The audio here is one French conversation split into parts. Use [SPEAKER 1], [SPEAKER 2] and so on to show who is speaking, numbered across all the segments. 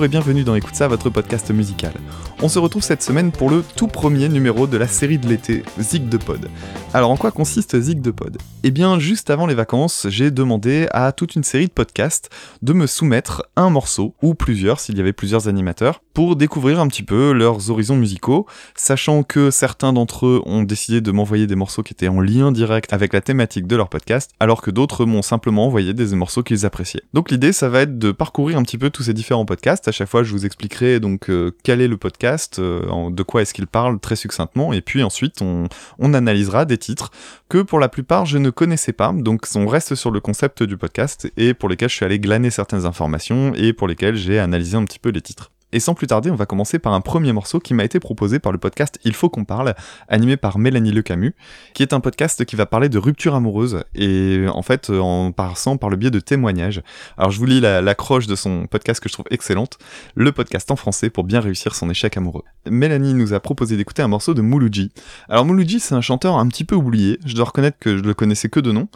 [SPEAKER 1] Et bienvenue dans Écoute ça, votre podcast musical. On se retrouve cette semaine pour le tout premier numéro de la série de l'été, Zig de Pod. Alors en quoi consiste Zig de Pod? Eh bien, juste avant les vacances, j'ai demandé à toute une série de podcasts de me soumettre un morceau, ou plusieurs s'il y avait plusieurs animateurs, pour découvrir un petit peu leurs horizons musicaux, sachant que certains d'entre eux ont décidé de m'envoyer des morceaux qui étaient en lien direct avec la thématique de leur podcast, alors que d'autres m'ont simplement envoyé des morceaux qu'ils appréciaient. Donc l'idée, ça va être de parcourir un petit peu tous ces différents podcasts. À chaque fois, je vous expliquerai donc euh, quel est le podcast, euh, de quoi est-ce qu'il parle très succinctement, et puis ensuite on, on analysera des titres que pour la plupart je ne connaissais pas, donc on reste sur le concept du podcast et pour lesquels je suis allé glaner certaines informations et pour lesquels j'ai analysé un petit peu les titres. Et sans plus tarder, on va commencer par un premier morceau qui m'a été proposé par le podcast Il faut qu'on parle, animé par Mélanie Le Camus, qui est un podcast qui va parler de rupture amoureuse, et en fait en passant par le biais de témoignages. Alors je vous lis l'accroche de son podcast que je trouve excellente, le podcast en français pour bien réussir son échec amoureux. Mélanie nous a proposé d'écouter un morceau de Mouloudji. Alors Mouloudji c'est un chanteur un petit peu oublié, je dois reconnaître que je le connaissais que de nom,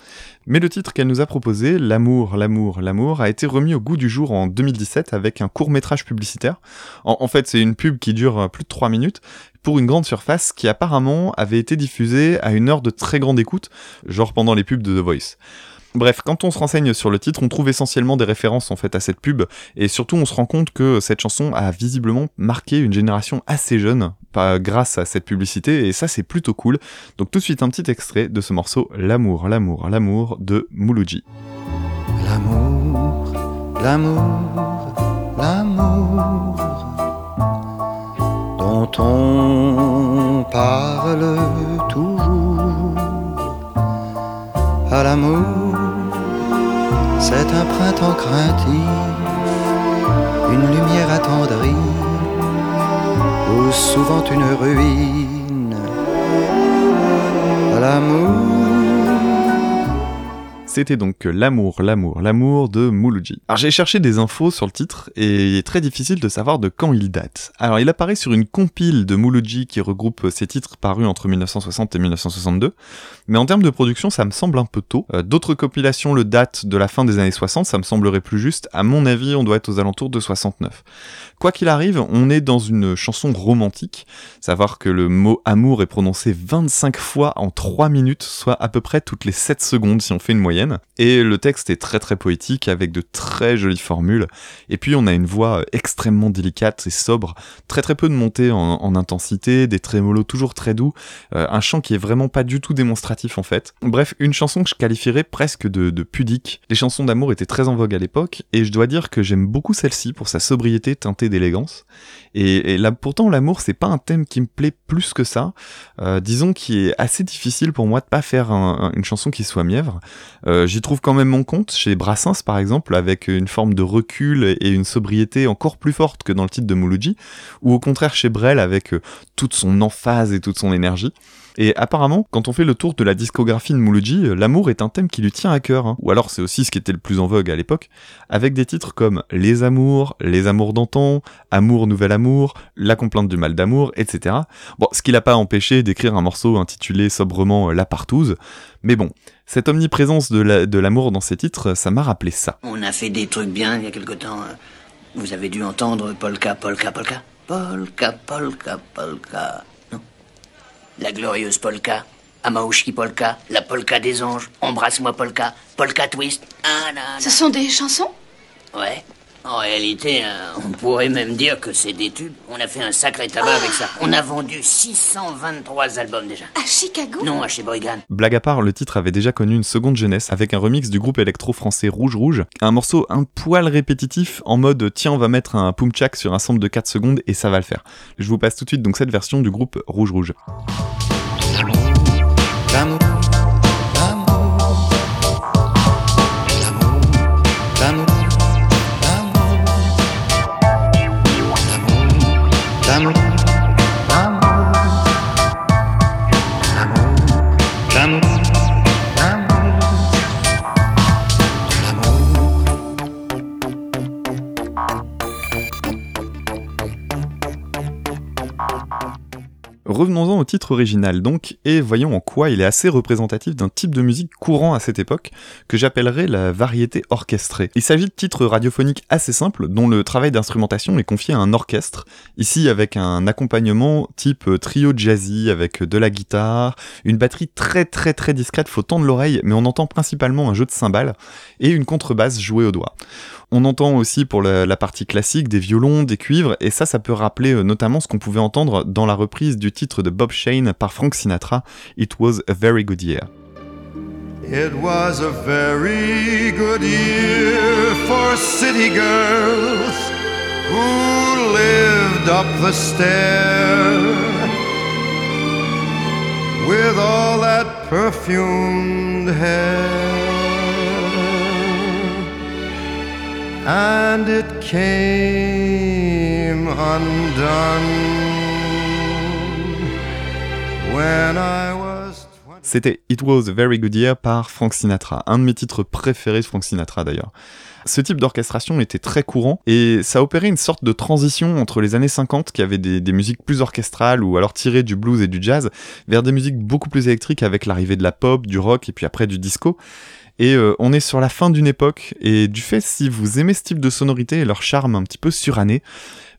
[SPEAKER 1] mais le titre qu'elle nous a proposé, L'amour, l'amour, l'amour, a été remis au goût du jour en 2017 avec un court métrage publicitaire. En, fait, c'est une pub qui dure plus de 3 minutes pour une grande surface qui apparemment avait été diffusée à une heure de très grande écoute, genre pendant les pubs de The Voice. Bref, quand on se renseigne sur le titre, on trouve essentiellement des références en fait à cette pub, et surtout on se rend compte que cette chanson a visiblement marqué une génération assez jeune, grâce à cette publicité, et ça c'est plutôt cool. Donc tout de suite un petit extrait de ce morceau L'amour, l'amour, l'amour de Mouloudji.
[SPEAKER 2] L'amour, l'amour, l'amour dont on parle toujours à l'amour c'est un printemps craintif, une lumière attendrie, ou souvent une ruine.
[SPEAKER 1] C'était donc L'amour, l'amour, l'amour de Mouloudji. Alors j'ai cherché des infos sur le titre et il est très difficile de savoir de quand il date. Alors il apparaît sur une compile de Mouloudji qui regroupe ses titres parus entre 1960 et 1962, mais en termes de production ça me semble un peu tôt. Euh, d'autres compilations le datent de la fin des années 60, ça me semblerait plus juste. À mon avis on doit être aux alentours de 69. Quoi qu'il arrive, on est dans une chanson romantique, savoir que le mot amour est prononcé 25 fois en 3 minutes, soit à peu près toutes les 7 secondes si on fait une moyenne. Et le texte est très très poétique avec de très jolies formules. Et puis on a une voix extrêmement délicate et sobre, très très peu de montée en, intensité, des trémolos toujours très doux, euh, un chant qui est vraiment pas du tout démonstratif en fait. Bref, une chanson que je qualifierais presque de, pudique. Les chansons d'amour étaient très en vogue à l'époque, et je dois dire que j'aime beaucoup celle-ci pour sa sobriété teintée d'élégance. Et, là, pourtant, l'amour, c'est pas un thème qui me plaît plus que ça. Euh, disons qu'il est assez difficile pour moi de pas faire une chanson qui soit mièvre. Euh, j'y trouve quand même mon compte chez Brassens, par exemple, avec une forme de recul et une sobriété encore plus forte que dans le titre de Mouloudji, ou au contraire chez Brel avec euh, toute son emphase et toute son énergie. Et apparemment, quand on fait le tour de la discographie de Mouloudji, euh, l'amour est un thème qui lui tient à cœur. Hein. Ou alors c'est aussi ce qui était le plus en vogue à l'époque, avec des titres comme Les amours, Les amours d'antan, Amour, nouvel amour, La complainte du mal d'amour, etc. Bon, ce qui l'a pas empêché d'écrire un morceau intitulé sobrement La partouze. Mais bon, cette omniprésence de l'amour dans ces titres, ça m'a rappelé ça.
[SPEAKER 3] On a fait des trucs bien il y a quelque temps. Vous avez dû entendre Polka, Polka, Polka. Polka, Polka, Polka. La glorieuse polka, Amaushi polka, la polka des anges, Embrasse-moi polka, polka twist.
[SPEAKER 4] Ah, Ce sont des chansons?
[SPEAKER 3] Ouais. En réalité, hein, on pourrait même dire que c'est des tubes. On a fait un sacré tabac avec ça. On a vendu 623 albums déjà.
[SPEAKER 4] À Chicago?
[SPEAKER 3] Non, à chez Brigand.
[SPEAKER 1] Blague à part, le titre avait déjà connu une seconde jeunesse avec un remix du groupe électro-français Rouge Rouge. Un morceau un poil répétitif en mode tiens, on va mettre un pumchak sur un sample de 4 secondes et ça va le faire. Je vous passe tout de suite donc cette version du groupe Rouge Rouge. Revenons-en au titre original donc, et voyons en quoi il est assez représentatif d'un type de musique courant à cette époque, que j'appellerais la variété orchestrée. Il s'agit de titres radiophoniques assez simples, dont le travail d'instrumentation est confié à un orchestre, ici avec un accompagnement type trio jazzy, avec de la guitare, une batterie très très très discrète, faut tendre l'oreille, mais on entend principalement un jeu de cymbales, et une contrebasse jouée au doigt. On entend aussi pour la, partie classique des violons, des cuivres, et ça, ça peut rappeler euh, notamment ce qu'on pouvait entendre dans la reprise du titre de Bob Shane par Frank Sinatra, It Was a Very Good Year.
[SPEAKER 2] It was a very good year for city girls who lived up the stair with all that perfumed hair. and it came undone
[SPEAKER 1] C'était It Was a Very Good Year par Frank Sinatra, un de mes titres préférés de Frank Sinatra d'ailleurs. Ce type d'orchestration était très courant et ça opérait une sorte de transition entre les années 50 qui avaient des, musiques plus orchestrales ou alors tirées du blues et du jazz vers des musiques beaucoup plus électriques avec l'arrivée de la pop, du rock et puis après du disco. Et euh, on est sur la fin d'une époque, et du fait, si vous aimez ce type de sonorité et leur charme un petit peu suranné,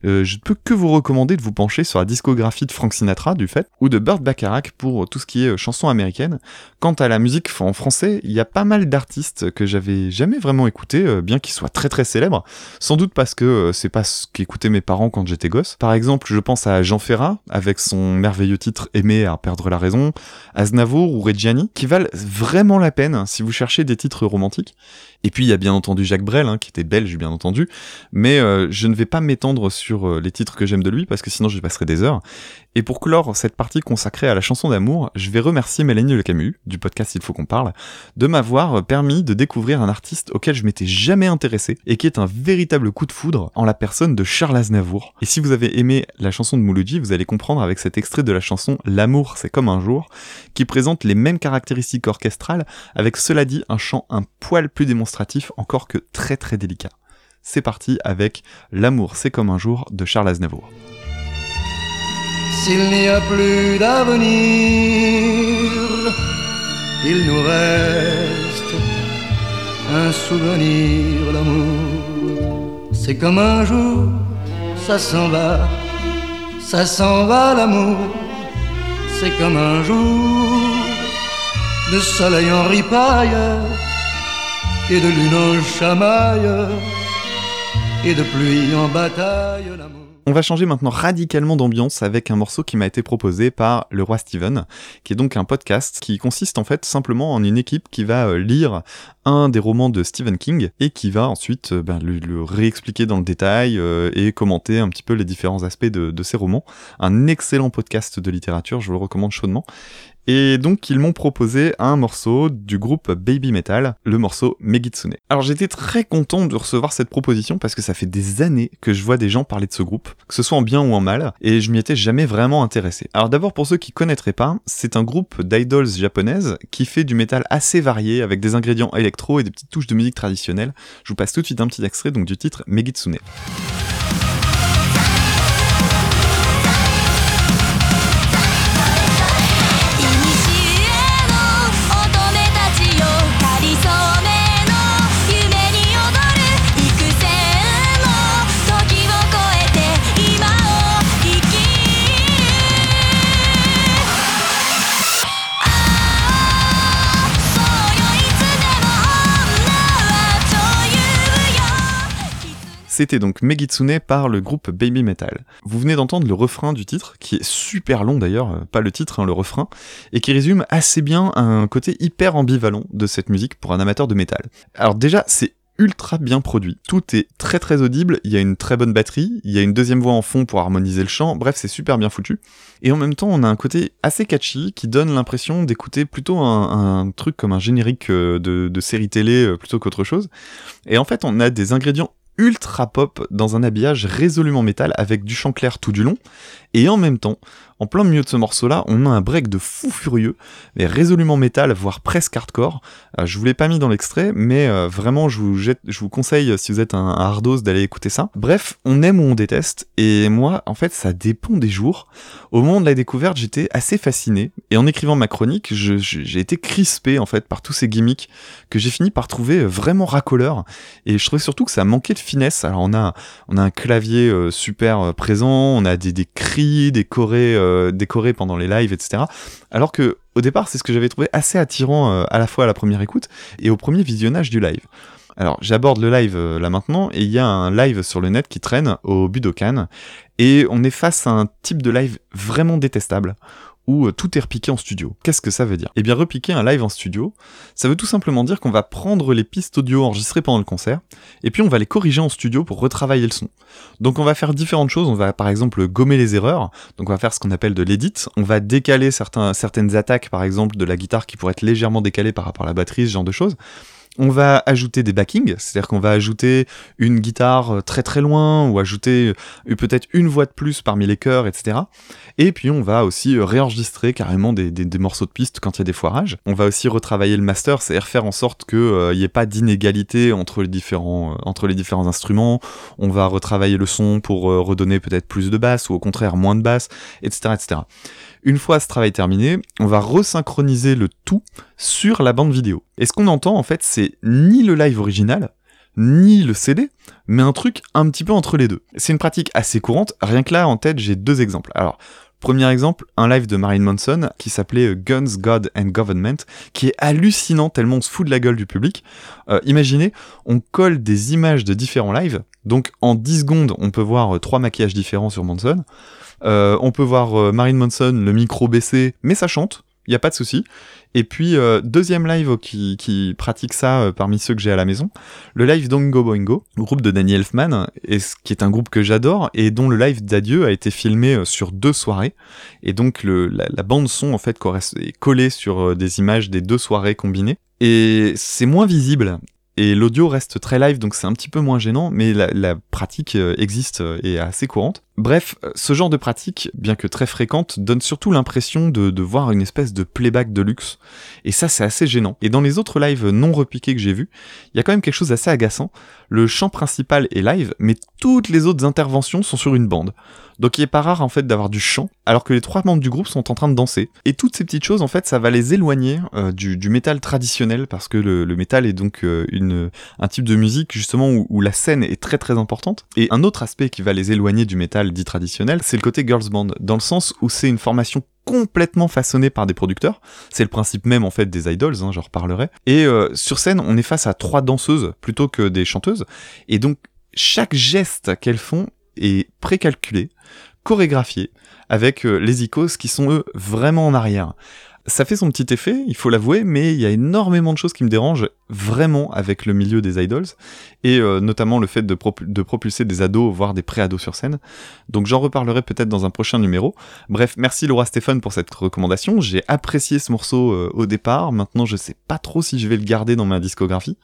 [SPEAKER 1] euh, je ne peux que vous recommander de vous pencher sur la discographie de Frank Sinatra, du fait, ou de Burt Bacharach pour tout ce qui est euh, chanson américaine. Quant à la musique en français, il y a pas mal d'artistes que j'avais jamais vraiment écouté, euh, bien qu'ils soient très très célèbres. Sans doute parce que c'est pas ce qu'écoutaient mes parents quand j'étais gosse. Par exemple, je pense à Jean Ferrat, avec son merveilleux titre Aimer à perdre la raison, Aznavour ou Reggiani, qui valent vraiment la peine si vous cherchez des titres romantiques. Et puis il y a bien entendu Jacques Brel, hein, qui était belge bien entendu, mais je ne vais pas m'étendre sur euh, les titres que j'aime de lui, parce que sinon je passerai des heures. Et pour clore cette partie consacrée à la chanson d'amour, je vais remercier Mélanie Le Camus, du podcast Il faut qu'on parle, de m'avoir permis de découvrir un artiste auquel je m'étais jamais intéressé, et qui est un véritable coup de foudre en la personne de Charles Aznavour. Et si vous avez aimé la chanson de Mouloudji, vous allez comprendre avec cet extrait de la chanson L'amour c'est comme un jour, qui présente les mêmes caractéristiques orchestrales, avec cela dit un chant un poil plus démonstratif encore que très très délicat. C'est parti avec L'amour c'est comme un jour de Charles Aznavour.
[SPEAKER 2] S'il n'y a plus d'avenir, il nous reste un souvenir, l'amour. C'est comme un jour, ça s'en va, ça s'en va l'amour. C'est comme un jour de soleil en ripaille et de lune en chamaille
[SPEAKER 1] On va changer maintenant radicalement d'ambiance avec un morceau qui m'a été proposé par le roi Steven, qui est donc un podcast qui consiste en fait simplement en une équipe qui va euh, lire un des romans de Stephen King et qui va ensuite euh, ben, le, réexpliquer dans le détail euh, et commenter un petit peu les différents aspects de, de ces romans. Un excellent podcast de littérature, je vous le recommande chaudement. Et donc ils m'ont proposé un morceau du groupe Baby Metal, le morceau Megitsune. Alors j'étais très content de recevoir cette proposition parce que ça fait des années que je vois des gens parler de ce groupe, que ce soit en bien ou en mal, et je m'y étais jamais vraiment intéressé. Alors d'abord pour ceux qui connaîtraient pas, c'est un groupe d'idols japonaises qui fait du métal assez varié avec des ingrédients et des petites touches de musique traditionnelle. Je vous passe tout de suite un petit extrait donc du titre Megitsune. C'était donc Megitsune par le groupe Baby Metal. Vous venez d'entendre le refrain du titre, qui est super long d'ailleurs, euh, pas le titre, hein, le refrain, et qui résume assez bien un côté hyper ambivalent de cette musique pour un amateur de métal. Alors déjà, c'est ultra bien produit. Tout est très très audible, il y a une très bonne batterie, il y a une deuxième voix en fond pour harmoniser le chant, bref c'est super bien foutu. Et en même temps on a un côté assez catchy qui donne l'impression d'écouter plutôt un, truc comme un générique euh, de, série télé euh, plutôt qu'autre chose. Et en fait on a des ingrédients ultra pop dans un habillage résolument métal avec du chant clair tout du long. Et en même temps, en plein milieu de ce morceau-là, on a un break de fou furieux, mais résolument métal, voire presque hardcore. Euh, je vous l'ai pas mis dans l'extrait, mais euh, vraiment, je vous, conseille, si vous êtes un, un hardos, d'aller écouter ça. Bref, on aime ou on déteste, et moi, en fait, ça dépend des jours. Au moment de la découverte, j'étais assez fasciné, et en écrivant ma chronique, j'ai été crispé, en fait, par tous ces gimmicks que j'ai fini par trouver vraiment racoleurs, et je trouvais surtout que ça manquait de finesse. Alors, on a, on a un clavier euh, super présent, on a des cris décorés euh, pendant les lives, etc. Alors que au départ, c'est ce que j'avais trouvé assez attirant euh, à la fois à la première écoute et au premier visionnage du live. Alors j'aborde le live euh, là maintenant et il y a un live sur le net qui traîne au Budokan et on est face à un type de live vraiment détestable où euh, tout est repiqué en studio. Qu'est-ce que ça veut dire? Eh bien, repiquer un live en studio, ça veut tout simplement dire qu'on va prendre les pistes audio enregistrées pendant le concert, et puis on va les corriger en studio pour retravailler le son. Donc on va faire différentes choses, on va par exemple gommer les erreurs, donc on va faire ce qu'on appelle de l'edit, on va décaler certaines attaques par exemple de la guitare qui pourraient être légèrement décalées par rapport à la batterie, ce genre de choses. On va ajouter des backings, c'est-à-dire qu'on va ajouter une guitare très très loin, ou ajouter euh, peut-être une voix de plus parmi les chœurs, etc. Et puis on va aussi euh, réenregistrer carrément des, morceaux de pistes quand il y a des foirages. On va aussi retravailler le master, c'est-à-dire faire en sorte qu'il n'y ait pas d'inégalité entre, les différents, euh, entre les différents instruments. On va retravailler le son pour redonner peut-être plus de basse, ou au contraire moins de basse, etc. etc. Une fois ce travail terminé, on va resynchroniser le tout sur la bande vidéo. Et ce qu'on entend en fait, c'est ni le live original, ni le CD, mais un truc un petit peu entre les deux. C'est une pratique assez courante, rien que là en tête j'ai deux exemples. Alors, Premier exemple, un live de Marilyn Manson qui s'appelait Guns, God and Government, qui est hallucinant tellement on se fout de la gueule du public. Euh, imaginez, on colle des images de différents lives, donc en 10 secondes on peut voir trois maquillages différents sur Manson. Euh, on peut voir euh, Marine Manson, le micro baissé, mais ça chante, il n'y a pas de souci. Et puis, euh, deuxième live qui, pratique ça parmi ceux que j'ai à la maison, le live d'Ongo Boingo, groupe de Danny Elfman, qui est un groupe que j'adore, et dont le live d'adieu a été filmé sur deux soirées. Et donc, la, bande son, en fait, est collée sur des images des deux soirées combinées. Et c'est moins visible, et l'audio reste très live, donc c'est un petit peu moins gênant, mais la, pratique existe et est assez courante. Bref, euh, ce genre de pratique, bien que très fréquente, donne surtout l'impression de, voir une espèce de playback de luxe. Et ça, c'est assez gênant. Et dans les autres lives non repiqués que j'ai vus, il y a quand même quelque chose d'assez agaçant. Le chant principal est live, mais toutes les autres interventions sont sur une bande. Donc il est pas rare en fait d'avoir du chant, alors que les trois membres du groupe sont en train de danser. Et toutes ces petites choses, en fait, ça va les éloigner euh, du, métal traditionnel, parce que le, métal est donc euh, une, un type de musique justement où, la scène est très très importante. Et un autre aspect qui va les éloigner du métal dit traditionnel, c'est le côté girls band, dans le sens où c'est une formation complètement façonnée par des producteurs. C'est le principe même en fait des idols, hein, j'en reparlerai. Et euh, sur scène, on est face à trois danseuses plutôt que des chanteuses. Et donc chaque geste qu'elles font est précalculé, chorégraphié, avec euh, les icos qui sont eux vraiment en arrière. Ça fait son petit effet, il faut l'avouer, mais il y a énormément de choses qui me dérangent vraiment avec le milieu des idols, et euh, notamment le fait de, propulser des ados, voire des pré-ados sur scène. Donc j'en reparlerai peut-être dans un prochain numéro. Bref, merci Laura Stéphane pour cette recommandation, j'ai apprécié ce morceau euh, au départ, maintenant je sais pas trop si je vais le garder dans ma discographie.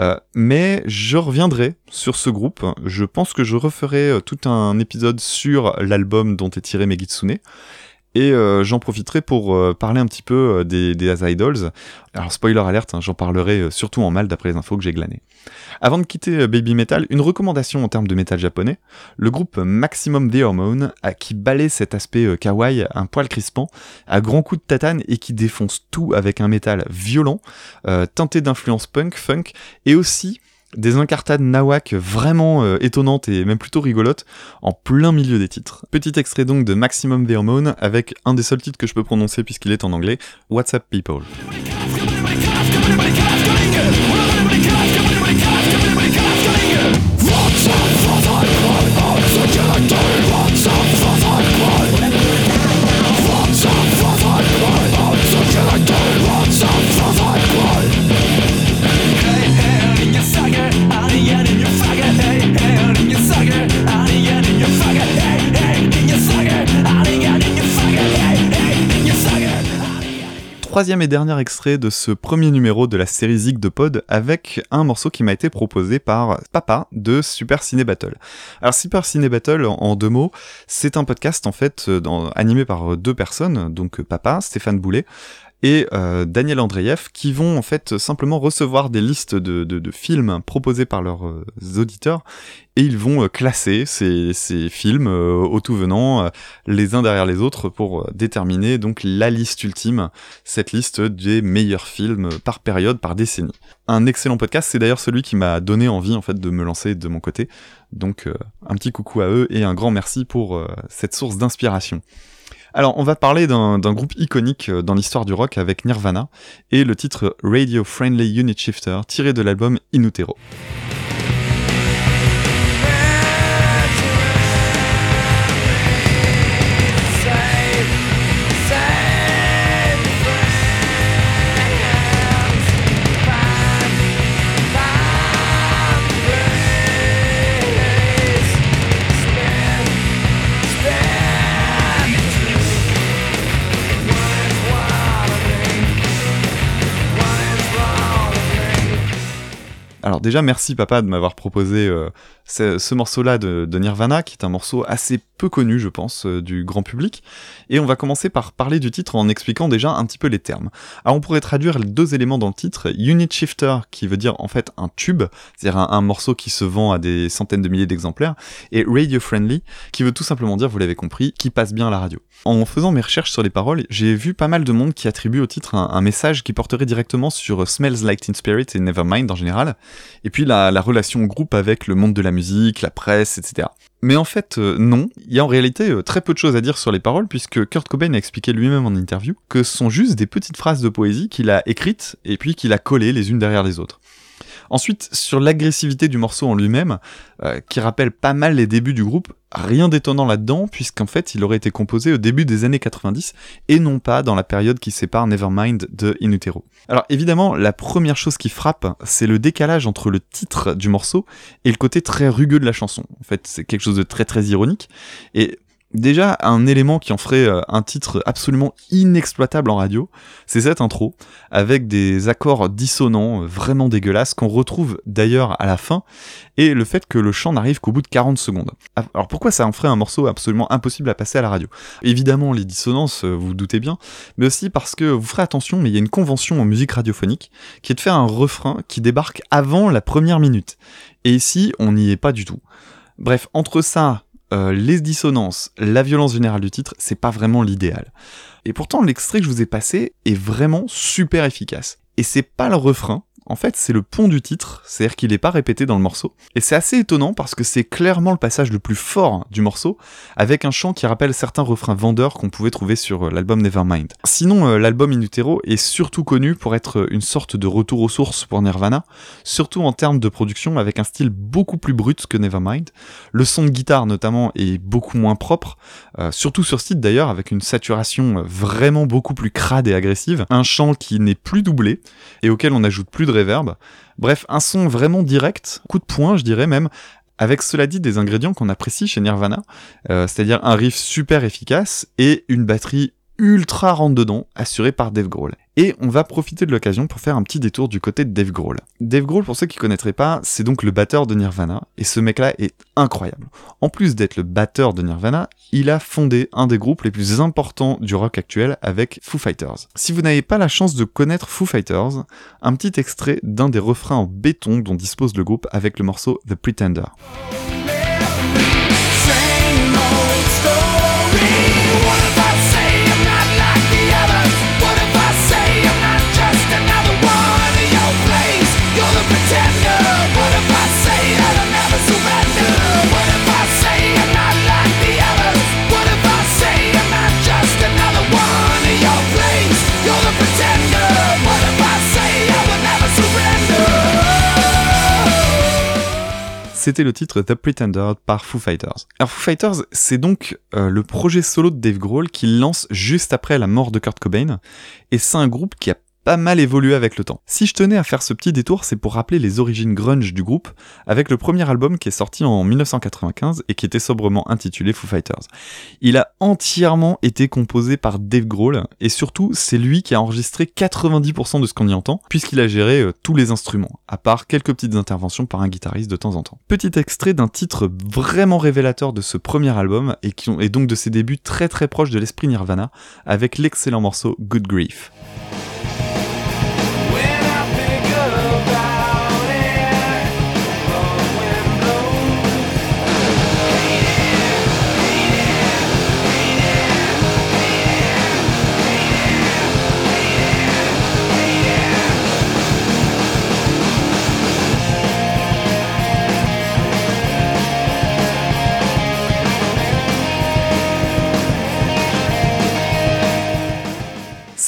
[SPEAKER 1] Euh, mais je reviendrai sur ce groupe. Je pense que je referai tout un épisode sur l'album dont est tiré Megitsune. Et euh, j'en profiterai pour parler un petit peu des, des Idols. Alors spoiler alerte, hein, j'en parlerai surtout en mal d'après les infos que j'ai glanées. Avant de quitter euh, Baby Metal, une recommandation en termes de métal japonais. Le groupe Maximum The Hormone, qui balaye cet aspect euh, kawaii, un poil crispant, à grands coups de tatane et qui défonce tout avec un métal violent, euh, teinté d'influence punk, funk, et aussi des incartades nawak vraiment étonnantes et même plutôt rigolotes en plein milieu des titres. Petit extrait donc de Maximum The Hormone avec un des seuls titres que je peux prononcer puisqu'il est en anglais, What's Up People. Troisième et dernier extrait de ce premier numéro de la série Zig de Pod avec un morceau qui m'a été proposé par Papa de Super Ciné Battle. Alors Super Ciné Battle, en deux mots, c'est un podcast en fait animé par deux personnes, donc Papa, Stéphane Boulet, et euh, Daniel Andreev qui vont en fait simplement recevoir des listes de, de, films proposés par leurs euh, auditeurs et ils vont euh, classer ces, ces films au tout venant les uns derrière les autres pour déterminer donc la liste ultime, cette liste des meilleurs films par période, par décennie. Un excellent podcast, c'est d'ailleurs celui qui m'a donné envie en fait de me lancer de mon côté. Donc un petit coucou à eux et un grand merci pour cette source d'inspiration. Alors, on va parler d'un groupe iconique euh, dans l'histoire du rock avec Nirvana et le titre Radio Friendly Unit Shifter tiré de l'album In Utero. Alors déjà, merci papa de m'avoir proposé euh, ce, morceau-là de, Nirvana, qui est un morceau assez peu connu, je pense, euh, du grand public. Et on va commencer par parler du titre en expliquant déjà un petit peu les termes. Alors on pourrait traduire les deux éléments dans le titre, Unit Shifter, qui veut dire en fait un tube, c'est-à-dire un, morceau qui se vend à des centaines de milliers d'exemplaires, et Radio Friendly, qui veut tout simplement dire, vous l'avez compris, qui passe bien à la radio. En faisant mes recherches sur les paroles, j'ai vu pas mal de monde qui attribue au titre un, message qui porterait directement sur Smells Like Teen Spirit et Nevermind en général, et puis la, la relation groupe avec le monde de la musique, la presse, etc. Mais en fait, euh, non. Il y a en réalité euh, très peu de choses à dire sur les paroles, puisque Kurt Cobain a expliqué lui-même en interview que ce sont juste des petites phrases de poésie qu'il a écrites et puis qu'il a collées les unes derrière les autres. Ensuite, sur l'agressivité du morceau en lui-même, euh, qui rappelle pas mal les débuts du groupe, rien d'étonnant là-dedans, puisqu'en fait, il aurait été composé au début des années 90, et non pas dans la période qui sépare Nevermind de In Utero. Alors évidemment, la première chose qui frappe, c'est le décalage entre le titre du morceau et le côté très rugueux de la chanson. En fait, c'est quelque chose de très très ironique, et Déjà, un élément qui en ferait euh, un titre absolument inexploitable en radio, c'est cette intro, avec des accords dissonants, euh, vraiment dégueulasses, qu'on retrouve d'ailleurs à la fin, et le fait que le chant n'arrive qu'au bout de 40 secondes. Ah, alors pourquoi ça en ferait un morceau absolument impossible à passer à la radio? Évidemment, les dissonances, euh, vous, vous doutez bien, mais aussi parce que vous ferez attention, mais il y a une convention en musique radiophonique, qui est de faire un refrain qui débarque avant la première minute. Et ici, on n'y est pas du tout. Bref, entre ça, euh, les dissonances, la violence générale du titre, c'est pas vraiment l'idéal. Et pourtant, l'extrait que je vous ai passé est vraiment super efficace. Et c'est pas le refrain, en fait, c'est le pont du titre, c'est-à-dire qu'il n'est pas répété dans le morceau. Et c'est assez étonnant parce que c'est clairement le passage le plus fort du morceau, avec un chant qui rappelle certains refrains vendeurs qu'on pouvait trouver sur euh, l'album Nevermind. Sinon, euh, l'album In Utero est surtout connu pour être une sorte de retour aux sources pour Nirvana, surtout en termes de production avec un style beaucoup plus brut que Nevermind. Le son de guitare notamment est beaucoup moins propre, euh, surtout sur ce titre d'ailleurs, avec une saturation vraiment beaucoup plus crade et agressive, un chant qui n'est plus doublé et auquel on ajoute plus de Bref, un son vraiment direct, coup de poing, je dirais même, avec cela dit des ingrédients qu'on apprécie chez Nirvana, euh, c'est-à-dire un riff super efficace et une batterie ultra rentre dedans, assuré par Dave Grohl. Et on va profiter de l'occasion pour faire un petit détour du côté de Dave Grohl. Dave Grohl, pour ceux qui connaîtraient pas, c'est donc le batteur de Nirvana, et ce mec-là est incroyable. En plus d'être le batteur de Nirvana, il a fondé un des groupes les plus importants du rock actuel avec Foo Fighters. Si vous n'avez pas la chance de connaître Foo Fighters, un petit extrait d'un des refrains en béton dont dispose le groupe avec le morceau The Pretender. C'était le titre The Pretender par Foo Fighters. Alors Foo Fighters, c'est donc euh, le projet solo de Dave Grohl qu'il lance juste après la mort de Kurt Cobain, et c'est un groupe qui a pas mal évolué avec le temps. Si je tenais à faire ce petit détour, c'est pour rappeler les origines grunge du groupe, avec le premier album qui est sorti en 1995 et qui était sobrement intitulé Foo Fighters. Il a entièrement été composé par Dave Grohl, et surtout c'est lui qui a enregistré 90% de ce qu'on y entend, puisqu'il a géré euh, tous les instruments, à part quelques petites interventions par un guitariste de temps en temps. Petit extrait d'un titre vraiment révélateur de ce premier album, et, et donc de ses débuts très très proches de l'esprit Nirvana, avec l'excellent morceau Good Grief.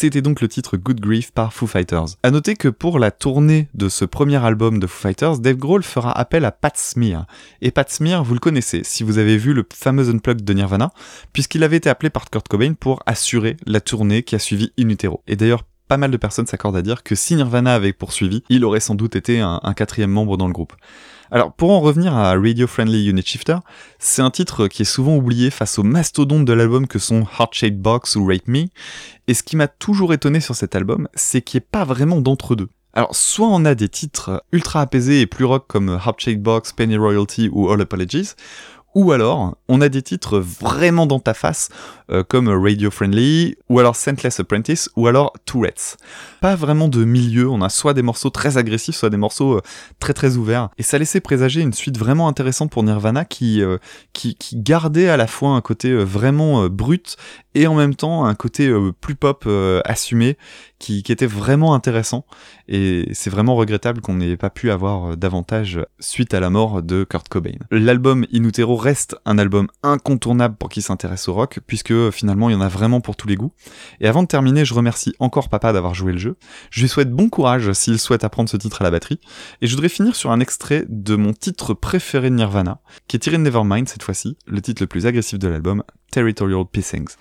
[SPEAKER 1] C'était donc le titre Good Grief par Foo Fighters. A noter que pour la tournée de ce premier album de Foo Fighters, Dave Grohl fera appel à Pat Smear. Et Pat Smear, vous le connaissez si vous avez vu le fameux Unplugged de Nirvana, puisqu'il avait été appelé par Kurt Cobain pour assurer la tournée qui a suivi In Utero. Et d'ailleurs, pas mal de personnes s'accordent à dire que si Nirvana avait poursuivi, il aurait sans doute été un, un quatrième membre dans le groupe. Alors pour en revenir à Radio Friendly Unit Shifter, c'est un titre qui est souvent oublié face aux mastodontes de l'album que sont Heart Shaped Box ou Rape Me, et ce qui m'a toujours étonné sur cet album, c'est qu'il n'y ait pas vraiment d'entre-deux. Alors, soit on a des titres ultra apaisés et plus rock comme Heart Shaped Box, Penny Royalty ou All Apologies, ou alors, on a des titres vraiment dans ta face, euh, comme Radio Friendly, ou alors Scentless Apprentice, ou alors Tourette's. Pas vraiment de milieu, on a soit des morceaux très agressifs, soit des morceaux euh, très très ouverts. Et ça laissait présager une suite vraiment intéressante pour Nirvana qui, euh, qui, gardait à la fois un côté vraiment brut et en même temps un côté plus pop assumé qui, qui, était vraiment intéressant. Et c'est vraiment regrettable qu'on n'ait pas pu avoir davantage suite à la mort de Kurt Cobain. L'album In Utero reste un album incontournable pour qui s'intéresse au rock, puisque finalement il y en a vraiment pour tous les goûts. Et avant de terminer, je remercie encore papa d'avoir joué le jeu. Je lui souhaite bon courage s'il souhaite apprendre ce titre à la batterie. Et je voudrais finir sur un extrait de mon titre préféré de Nirvana, qui est tiré de Nevermind cette fois-ci, le titre le plus agressif de l'album, Territorial Pissings.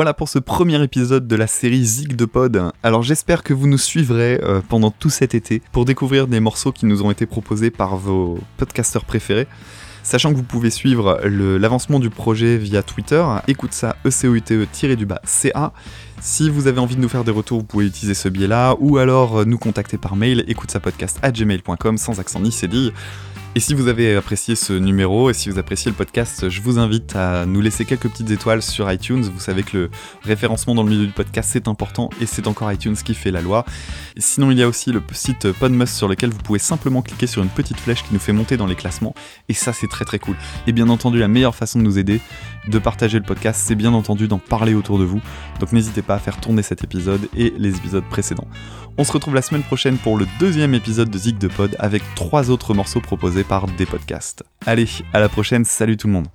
[SPEAKER 1] Voilà pour ce premier épisode de la série Zig de Pod. Alors j'espère que vous nous suivrez euh, pendant tout cet été pour découvrir des morceaux qui nous ont été proposés par vos podcasteurs préférés. Sachant que vous pouvez suivre l'avancement du projet via Twitter, écoute ça ECOUTE-CA. Si vous avez envie de nous faire des retours, vous pouvez utiliser ce biais-là, ou alors nous contacter par mail, écoute ça podcast sans accent ni cédille. Et si vous avez apprécié ce numéro et si vous appréciez le podcast, je vous invite à nous laisser quelques petites étoiles sur iTunes. Vous savez que le référencement dans le milieu du podcast c'est important et c'est encore iTunes qui fait la loi. Sinon, il y a aussi le site Podmus sur lequel vous pouvez simplement cliquer sur une petite flèche qui nous fait monter dans les classements et ça c'est très très cool. Et bien entendu, la meilleure façon de nous aider, de partager le podcast, c'est bien entendu d'en parler autour de vous. Donc n'hésitez pas à faire tourner cet épisode et les épisodes précédents. On se retrouve la semaine prochaine pour le deuxième épisode de Zig de Pod avec trois autres morceaux proposés par des podcasts. Allez, à la prochaine, salut tout le monde